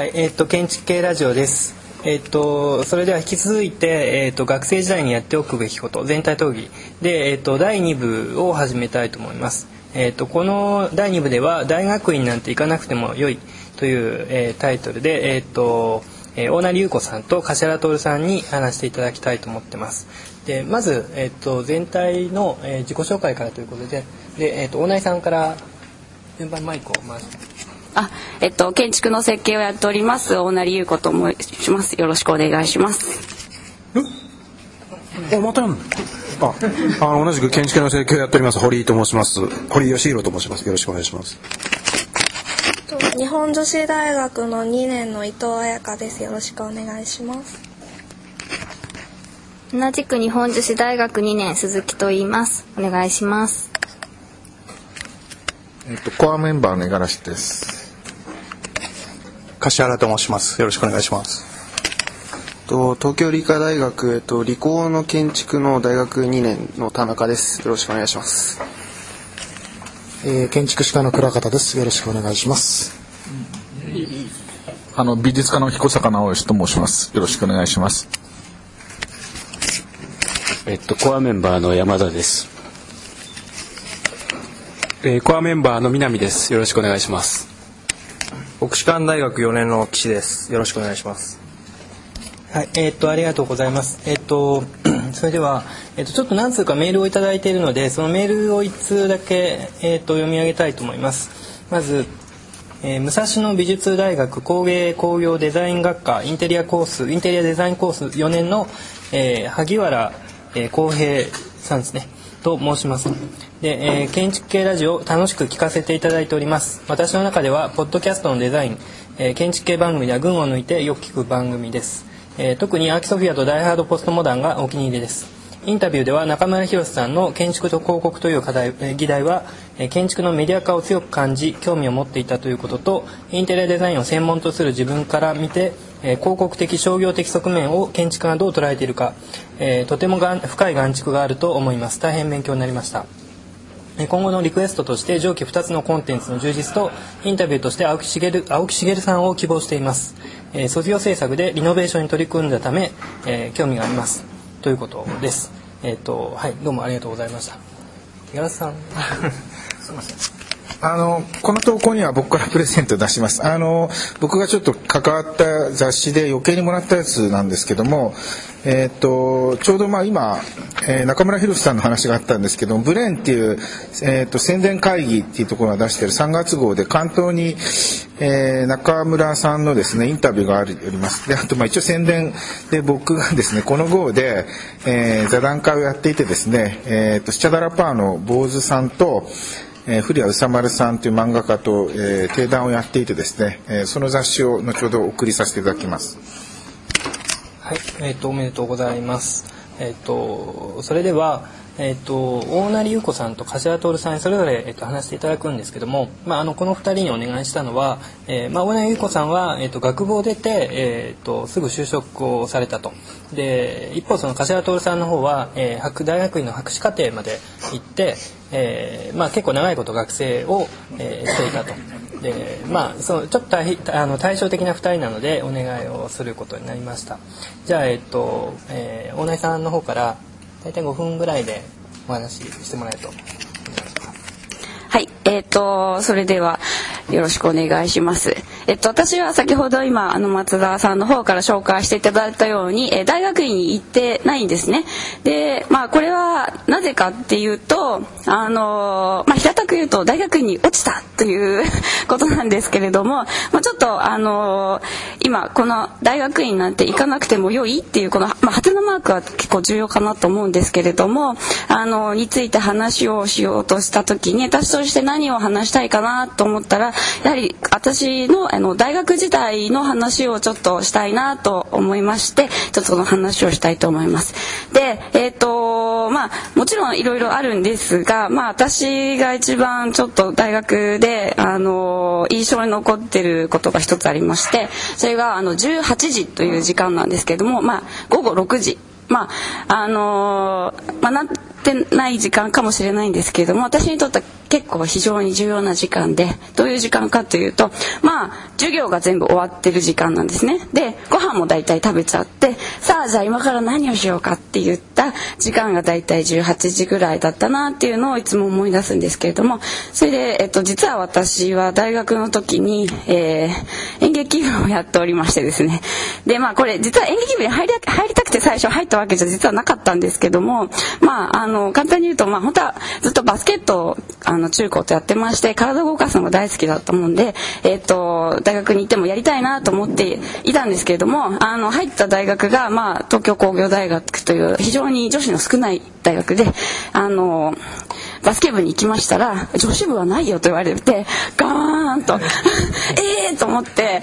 はい、えっ、と建築系ラジオです。えっ、とそれでは引き続いてえっ、と学生時代にやっておくべきこと全体討議でえっ、と第2部を始めたいと思います。えっ、とこの第2部では大学院なんて行かなくても良いという、えタイトルでえっ、とえー大成優子さんと柏原徹さんに話していただきたいと思ってます。でまず、えっと全体の、え自己紹介からということでで、えっと大成さんから順番マイクを回してあ、えっと建築の設計をやっております大成優子と申します。よろしくお願いします。あ、またあ、あの同じく建築の設計をやっております堀井と申します。堀井義弘と申します。よろしくお願いします。と日本女子大学の2年の伊藤彩香です。よろしくお願いします。同じく日本女子大学2年鈴木と言いますお願いしますえっと、コアメンバーの五十嵐です。柏原と申します。よろしくお願いします。と東京理科大学、えっと、理工の建築の大学2年の田中です。よろしくお願いします。えー建築士科の倉方です。よろしくお願いします。あの美術家の彦坂直義と申します。よろしくお願いします。えっと、コアメンバーの山田です。えーコアメンバーの南です。よろしくお願いします。国士舘大学4年の岸です。よろしくお願いします。はい、えーっとありがとうございます。えーっと それではえーっとちょっと何通かメールをいただいているので、そのメールを一通だけえーっと読み上げたいと思います。まず。えー武蔵野美術大学工芸工業デザイン学科インテリアコースインテリアデザインコース4年の、えー萩原えー浩平さんですねと申します。で、えー建築系ラジオを楽しく聞かせていただいております。私の中ではポッドキャストのデザイン、えー建築系番組では群を抜いてよく聞く番組です、えー特にアーキソフィアとダイハードポストモダンがお気に入りです。インタビューでは中村博さんの建築と広告という課題、議題は、建築のメディア化を強く感じ興味を持っていたということとインテリアデザインを専門とする自分から見て、広告的商業的側面を建築がどう捉えているか、とても深い眼蓄があると思います。大変勉強になりました。今後のリクエストとして上記2つのコンテンツの充実とインタビューとして青木茂青木茂さんを希望しています、え卒業制作でリノベーションに取り組んだため、え興味があります。ということです。えっ、とはいどうもありがとうございました。五十嵐さん。すいませんあの、この投稿には僕からプレゼント出します。あの、僕がちょっと関わった雑誌で余計にもらったやつなんですけども、えっ、と、ちょうどまあ今、えー中村博さんの話があったんですけども、ブレンっていう、えっ、と、宣伝会議っていうところが出してる3月号で関東に、えー中村さんのですね、インタビューがあります。で、あとまあ一応宣伝で僕がですね、この号で、えー座談会をやっていてですね、えっ、と、スチャダラパーの坊主さんと、えー、古谷宇佐丸さんという漫画家と、えー、定談をやっていてですね、えーその雑誌を後ほどお送りさせていただきます。はい、えっ、とおめでとうございます。えっ、とそれではえっ、と大成優子さんと柏徹さんにそれぞれえっ、と話していただくんですけども、まああのこの二人にお願いしたのは、えーまあ大成優子さんはえっ、と学部を出てえっ、とすぐ就職をされたと。で一方その柏徹さんの方は、えー大学院の博士課程まで行って、えーまあ結構長いこと学生を、えーしていたと。でまあそのちょっと対あの対照的な2人なのでお願いをすることになりましたじゃあえっと、えー大内さんの方から大体5分ぐらいでお話ししてもらえるとはい、えっ、とそれではよろしくお願いします。えっと私は先ほど今あの松田さんの方から紹介していただいたように、え大学院に行ってないんですね。で、まあこれはなぜかっていうと、あのまあ平く言うと大学院に落ちたということなんですけれども、まちょっとあの今この大学院なんて行かなくても良いっていうこのまあハテナマークは結構重要かなと思うんですけれども、あのについて話をしようとした時に私として何を話したいかなと思ったらやはり私のあの大学時代の話をちょっとしたいなと思いましてちょっとその話をしたいと思います。で、まあもちろんいろいろあるんですがまあ私が一番ちょっと大学であの印象に残ってることが一つありましてそれがあの18時という時間なんですけれどもまあ午後6時。まああのまあ、なってない時間かもしれないんですけれども私にとって結構非常に重要な時間でどういう時間かというとまあ授業が全部終わってる時間なんですね。でご飯も大体食べちゃってさあじゃあ今から何をしようかって言った時間が大体18時ぐらいだったなっていうのをいつも思い出すんですけれどもそれで、えっと、実は私は大学の時に、えー、演劇部をやっておりましてですね。でまあこれ実は演劇部に入り入りたくて最初入ったわけじゃ実はなかったんですけどもまああの簡単に言うとまあ本当はずっとバスケットをあのの中高とやってまして体を動かすのが大好きだったもんで、えっと、大学に行ってもやりたいなと思っていたんですけれどもあの入った大学が、まあ、東京工業大学という非常に女子の少ない大学であのバスケ部に行きましたら女子部はないよと言われてガーンと ええと思って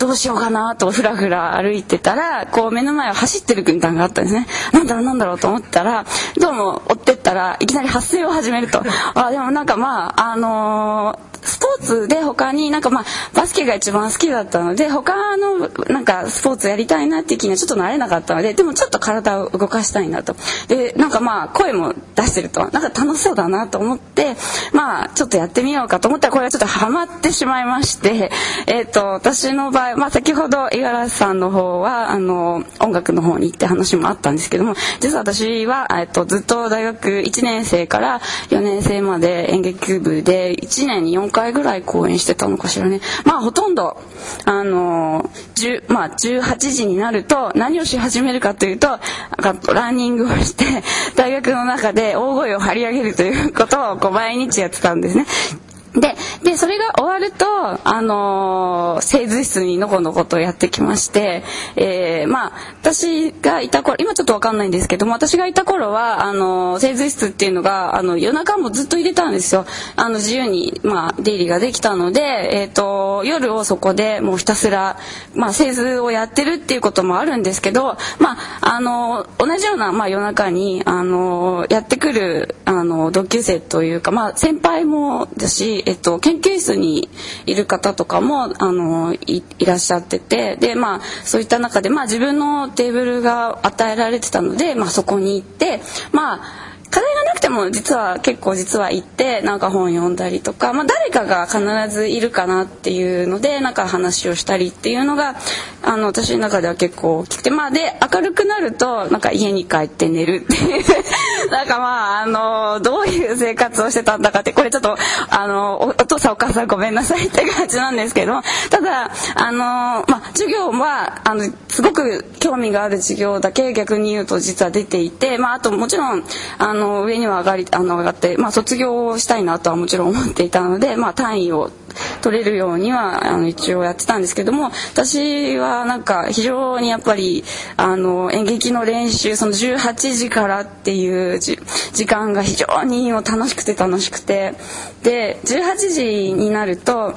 どうしようかなとふらふら歩いてたらこう目の前を走ってる軍団があったんですね。なんだろうなんだろうと思ったらどうも追ってったらいきなり発声を始めると。あでもなんかまああのースポーツで他になんかまあバスケが一番好きだったので他のなんかスポーツやりたいなっていう気にはちょっとなれなかったのででもちょっと体を動かしたいなと。でなんかまあ声も出してるとなんか楽しそうだなと思ってまあちょっとやってみようかと思ったらこれはちょっとハマってしまいましてえっ、と私の場合まあ先ほど五十嵐さんの方はあの音楽の方に行って話もあったんですけども実は私はえっ、とずっと大学1年生から4年生まで演劇部で1年に4 4回ぐらい公演してたのかしらね。まあほとんどあのー、まあ、18時になると何をし始めるかというとランニングをして大学の中で大声を張り上げるということをこう毎日やってたんですね。ででそれが終わると、あのー、製図室にのこのことやってきまして、えー、まあ私がいた頃今ちょっと分かんないんですけども私がいた頃はあの製図室っていうのがあの夜中もずっと入れたんですよ。あの自由に、まあ、出入りができたので、えーと、夜をそこでもうひたすら、まあ、製図をやってるっていうこともあるんですけど、まあ、あの同じような、まあ、夜中にあのやってくるあの同級生というか、まあ、先輩もだしえっと、研究室にいる方とかもあのいらっしゃっててで、まあ、そういった中で、まあ、自分のテーブルが与えられてたので、まあ、そこに行ってまあ課題がなくても実は結構実は行ってなんか本読んだりとか、まあ、誰かが必ずいるかなっていうのでなんか話をしたりっていうのがあの私の中では結構大きくてまあで明るくなるとなんか家に帰って寝るっていう。なんかまああのどういう生活をしてたんだかってこれちょっとあのお父さんお母さんごめんなさい って感じなんですけどただあの、まあ、授業はあのすごく興味がある授業だけ逆に言うと実は出ていて、まあ、あともちろんあのの上には上がりあの上がって、まあ、卒業をしたいなとはもちろん思っていたので、まあ、単位を取れるようにはあの一応やってたんですけども私はなんか非常にやっぱりあの演劇の練習その18時からっていう時間が非常に楽しくて楽しくてで18時になると。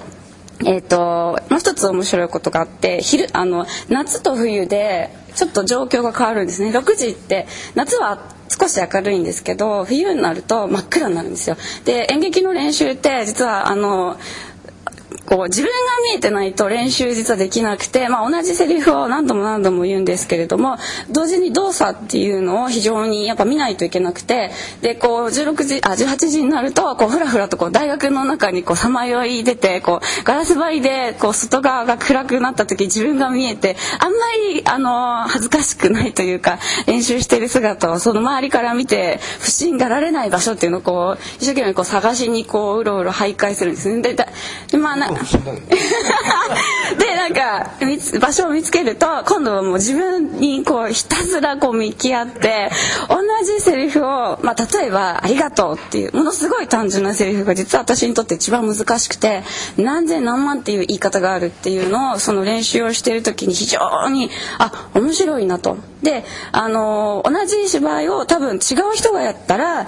えーと、ともう一つ面白いことがあって昼あの夏と冬でちょっと状況が変わるんですね6時って夏は少し明るいんですけど冬になると真っ暗になるんですよ。で演劇の練習って実はあのこう自分が見えてないと練習実はできなくて、まあ、同じセリフを何度も何度も言うんですけれども同時に動作っていうのを非常にやっぱ見ないといけなくてでこう16時あ18時になるとこうふらふらとこう大学の中にさまよい出てこうガラス張りでこう外側が暗くなった時自分が見えてあんまりあの恥ずかしくないというか練習している姿をその周りから見て不審がられない場所っていうのをこう一生懸命こう探しにこううろうろ徘徊するんですね。ででまあなでなんか場所を見つけると今度はもう自分にこうひたすらこう向き合って同じセリフを、まあ、例えば「ありがとう」っていうものすごい単純なセリフが実は私にとって一番難しくて何千何万っていう言い方があるっていうのをその練習をしてる時に非常にあ面白いなと。であの同じ芝居を多分違う人がやったら違う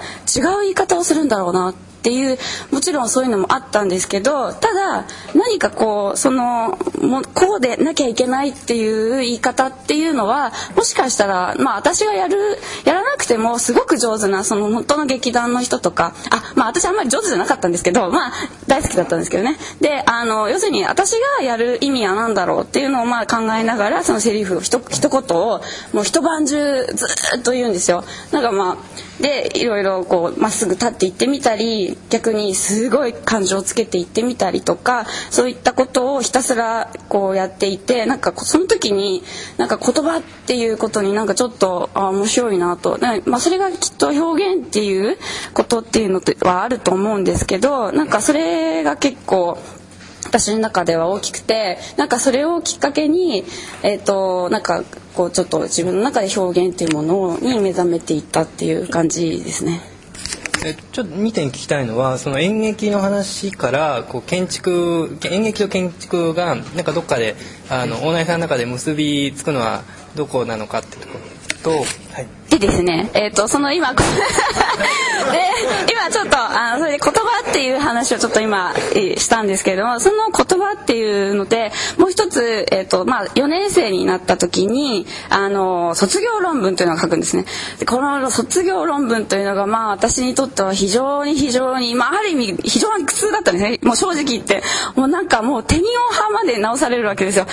言い方をするんだろうなってっていうもちろんそういうのもあったんですけどただ何かこうそのもこうでなきゃいけないっていう言い方っていうのはもしかしたらまあ私がやるやらなくてもすごく上手なその元の劇団の人とかあまあ私あんまり上手じゃなかったんですけどまあ大好きだったんですけどねであの要するに私がやる意味は何だろうっていうのをまあ考えながらそのセリフひと一言をもう一晩中ずっと言うんですよ。なんかまあでいろいろこうまっすぐ立っていってみたり逆にすごい感情をつけていってみたりとかそういったことをひたすらこうやっていてなんかその時になんか言葉っていうことになんかちょっとあ面白いなと、まあ、それがきっと表現っていうことっていうのはあると思うんですけどなんかそれが結構私の中では大きくてなんかそれをきっかけに、えーと、なんかこうちょっと自分の中で表現っていうものに目覚めていったっていう感じですね。えちょっと2点聞きたいのはその演劇の話からこう建築演劇と建築がなんかどっかであのオーナーさんの中で結びつくのはどこなのかってところと、はい、でですね、えっ、ー、と、その今、で、今ちょっと、あの、それで言葉っていう話をちょっと今、したんですけれども、その言葉っていうので、もう一つ、えっ、ー、と、まあ、4年生になった時に、あの、卒業論文というのを書くんですね。でこの卒業論文というのが、まあ、私にとっては非常に非常に、まあ、ある意味、非常に苦痛だったんですね。もう正直言って、もうなんかもう手にオ派まで直されるわけですよ。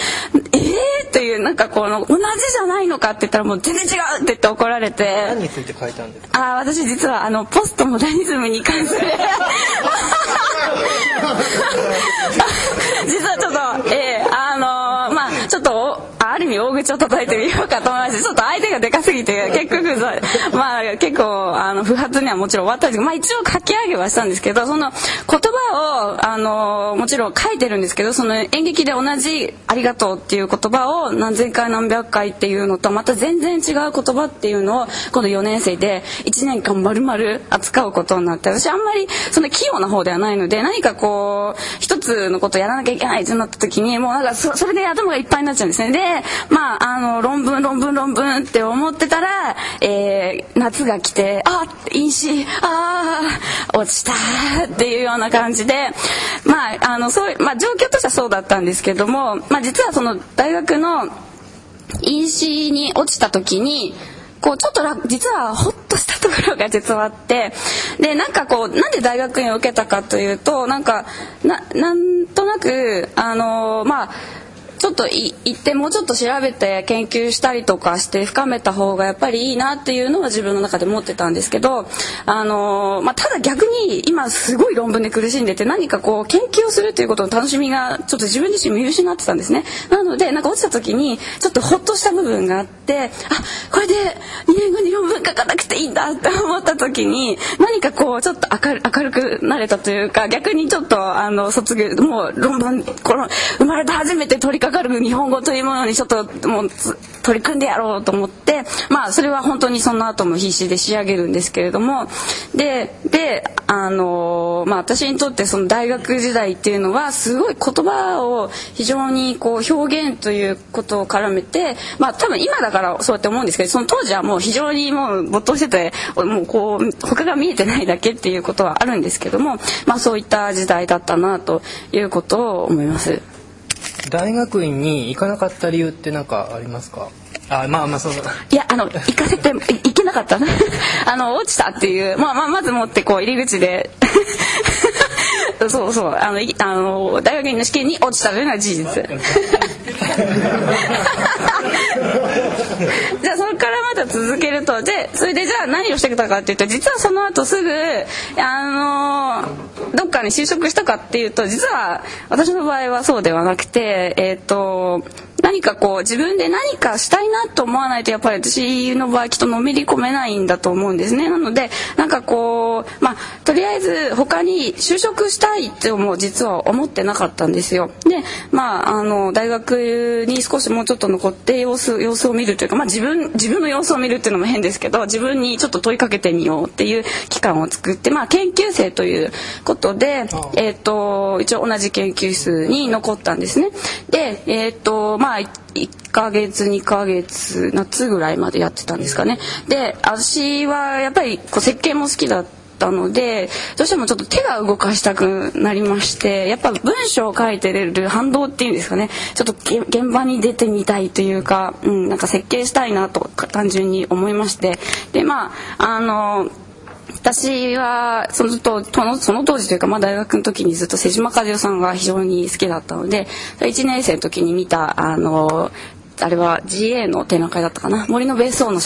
ええー、という、なんかこの、同じじゃないのかって言ったらもう全然違うって言って怒られて。何について書いたんですか？あ私実はあのポストモダニズムに関する 実はちょっとえー、あのー、まあちょっとある意味大口を叩かと思いましてちょっと相手がでかすぎて 結局まあ結構あの不発にはもちろん終わったんですけど、まあ、一応書き上げはしたんですけどその言葉をあのもちろん書いてるんですけどその演劇で同じ「ありがとう」っていう言葉を何千回何百回っていうのとまた全然違う言葉っていうのを今度4年生で1年間丸々扱うことになって私あんまりそんな器用な方ではないので何かこう一つのことをやらなきゃいけないってなった時にもうなんかそれで頭がいっぱいになっちゃうんですね。でまあ、あの、論文、論文、論文って思ってたら、えー、夏が来て、あ、飲酒、ああ、落ちたっていうような感じで、まあ、あの、そう、まあ、状況としてはそうだったんですけども、まあ、実はその大学の飲酒に落ちた時に、こうちょっと実はホッとしたところが実はあってでなんかこうなんで大学院を受けたかというとなんかななんとなくあのまあちょっと行ってもうちょっと調べて研究したりとかして深めた方がやっぱりいいなっていうのは自分の中で持ってたんですけど、あのまあ、ただ逆に今すごい論文で苦しんでて何かこう研究をするっていうことの楽しみがちょっと自分自身見失ってたんですね。なのでなんか落ちた時にちょっとホッとした部分があってあこれで2年後に論文書かなくていいんだって思った時に何かこうちょっと明る明るくなれたというか逆にちょっとあの卒業もう論文この生まれて初めて取り掛かる日本語というものにちょっともう取り組んでやろうと思ってまあそれは本当にその後も必死で仕上げるんですけれどもでであのまあ私にとってその大学時代っていうのはすごい言葉を非常にこう表現ということを絡めてまあ多分今だからそうやって思うんですけどその当時はもう非常にもう没頭しててもうこう他が見えてないだけっていうことはあるんですけどもまあそういった時代だったなということを思います。大学院に行かなかった理由って何かありますか？あまあまあそういやあの行かせて行けなかった。あの落ちたっていう。まあまあまずもってこう入り口で。そうそう。あのあの大学院の試験に落ちたというのは事実 じゃあそれからまた続けると。でそれでじゃあ何をしてきたかっていうと実はその後すぐあのどっかに就職したかっていうと実は私の場合はそうではなくてえっ、ー、と何かこう自分で何かしたいなと思わないとやっぱり私の場合きっとのめり込めないんだと思うんですね。なのでなんかこうまあとりあえず他に就職したいっても実は思ってなかったんですよ。でまああの大学に少しもうちょっと残って様子様子を見るというかまあ自分自分の様子を見るっていうのも変ですけど自分にちょっと問いかけてみようっていう期間を作ってまあ研究生ということでえっ、ー、と一応同じ研究室に残ったんですね。でえっ、ー、とまあ1ヶ月2ヶ月夏ぐらいまでやってたんですかね。で私はやっぱりこう設計も好きだったのでどうしてもちょっと手が動かしたくなりましてやっぱ文章を書いてる反動っていうんですかね。ちょっと現場に出てみたいというか、うん、なんか設計したいなと単純に思いまして。でまああの私はそのとその当時というか、まあ、大学の時にずっと瀬島和代さんが非常に好きだったので1年生の時に見たあのあれは GA の展覧会だったかな。森の別荘の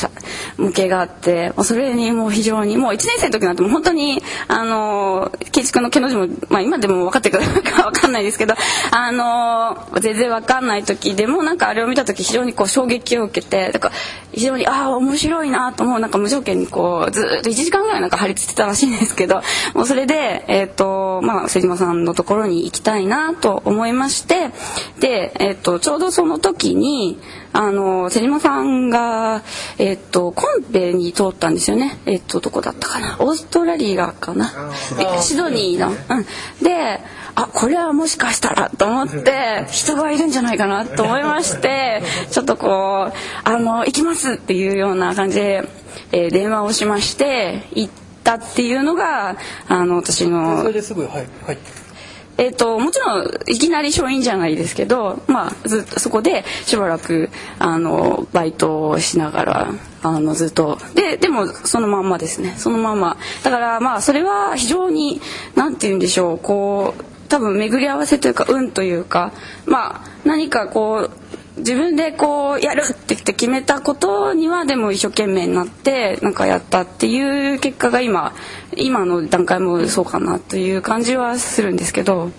向けがあってそれにもう非常にもう1年生の時なんてもう本当にあの建築の毛の字も、まあ、今でも分かってくる か分かんないですけどあの全然分かんない時でもなんかあれを見た時非常にこう衝撃を受けてだから非常にああ面白いなと思うなんか無条件にこうずっと1時間ぐらいなんか張り付いてたらしいんですけどもうそれでえ、ー、とまあ瀬島さんのところに行きたいなと思いましてでえっ、ー、とちょうどその時にあの瀬島さんがえっ、ー、とコンペに通ったんですよね。えっ、とどこだったかな。オーストラリアかな。シドニーの。うん、であこれはもしかしたらと思って人がいるんじゃないかなと思いまして ちょっとこう「あの行きます」っていうような感じで、えー、電話をしまして行ったっていうのがあの私の。それですぐはいはいえーと、もちろんいきなり勝因じゃないですけど、まあ、ずっとそこでしばらくあのバイトをしながらあのずっと。ででもそのまんまですね。そのまんま。だからまあそれは非常に何て言うんでしょう。こう多分巡り合わせというか運というかまあ何かこう自分でこうやるって言って決めたことにはでも一生懸命になってなんかやったっていう結果が今今の段階もそうかなという感じはするんですけど。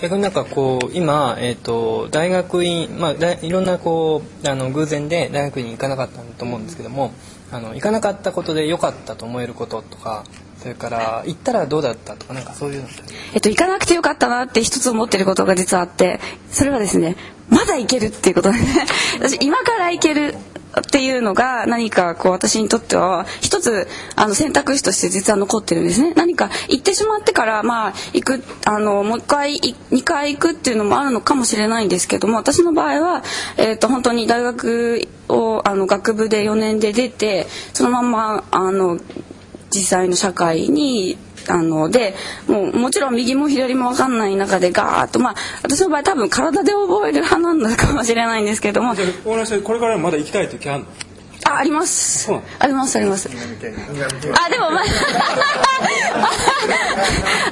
逆になんかこう今、えーと、大学院、まあ、いろんなこうあの偶然で大学院に行かなかったと思うんですけどもあの行かなかったことで良かったと思えることとかそれから行ったらどうだったとかなんかそういうのえっと行かなくてよかったなって一つ思ってることが実はあってそれはですねまだ行けるっていうことでね。私今から行けるっていうのが何かこう私にとっては一つあの選択肢として実は残ってるんですね。何か行ってしまってからまあ行くあのもう一回2回行くっていうのもあるのかもしれないんですけども私の場合は、えー、と本当に大学をあの学部で4年で出てそのままあの実際の社会にあのでもうもちろん右も左も分かんない中でガーッとまあ私の場合多分体で覚える派なんだかもしれないんですけども。これからまだ行きたいって気あるの？ああります。ありますあります。あでもまあ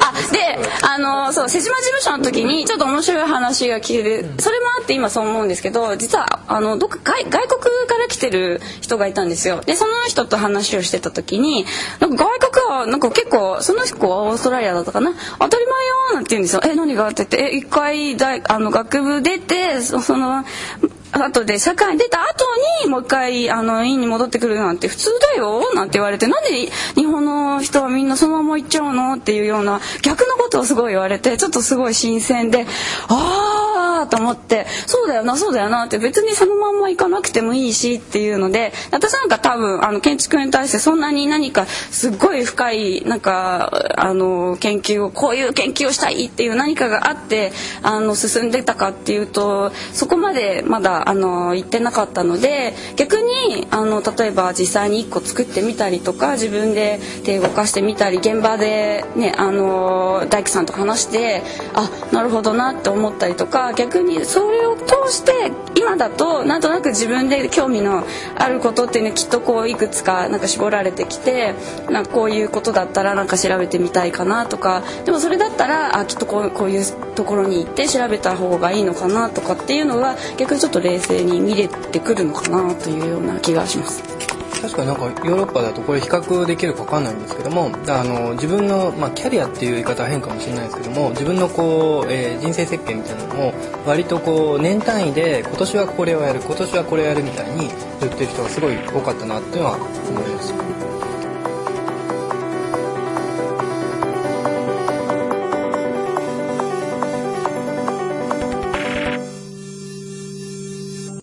あであのそう瀬島事務所の時にちょっと面白い話が聞けるそれもあって今そう思うんですけど実はあのどっか外外国から来てる人がいたんですよ。でその人と話をしてた時になんか外国なんか結構その子はオーストラリアだったかな。当たり前よなんて言うんですよ。え何が？って言ってえ一回大あの学部出てその後で社会に出た後にもう一回あの院に戻ってくるなんて普通だよなんて言われてなんで日本の人はみんなそのまま行っちゃうの？っていうような逆のことをすごい言われてちょっとすごい新鮮でああと思ってそうだよなそうだよなって別にそのまんま行かなくてもいいしっていうので私なんか多分あの建築に対してそんなに何かすごい深いなんかあの研究をこういう研究をしたいっていう何かがあってあの進んでたかっていうとそこまでまだあの言ってなかったので逆にあの例えば実際に1個作ってみたりとか自分で手動かしてみたり現場で、ね、あの大工さんと話してあなるほどなって思ったりとか逆にそれを通して今だとなんとなく自分で興味のあることっていうのはきっとこういくつかなんか絞られてきてなんかこういうことだったらなんか調べてみたいかなとかでもそれだったらあきっとこうこういうところに行って調べた方がいいのかなとかっていうのは逆にちょっと冷静に見れてくるのかなというような気がします。確かになんかヨーロッパだとこれ比較できるか分かんないんですけどもあの自分の、まあ、キャリアっていう言い方は変かもしれないですけども自分のこう、えー、人生設計みたいなのも割とこう年単位で今年はこれをやる今年はこれをやるみたいに言ってる人がすごい多かったなっていうのは思います。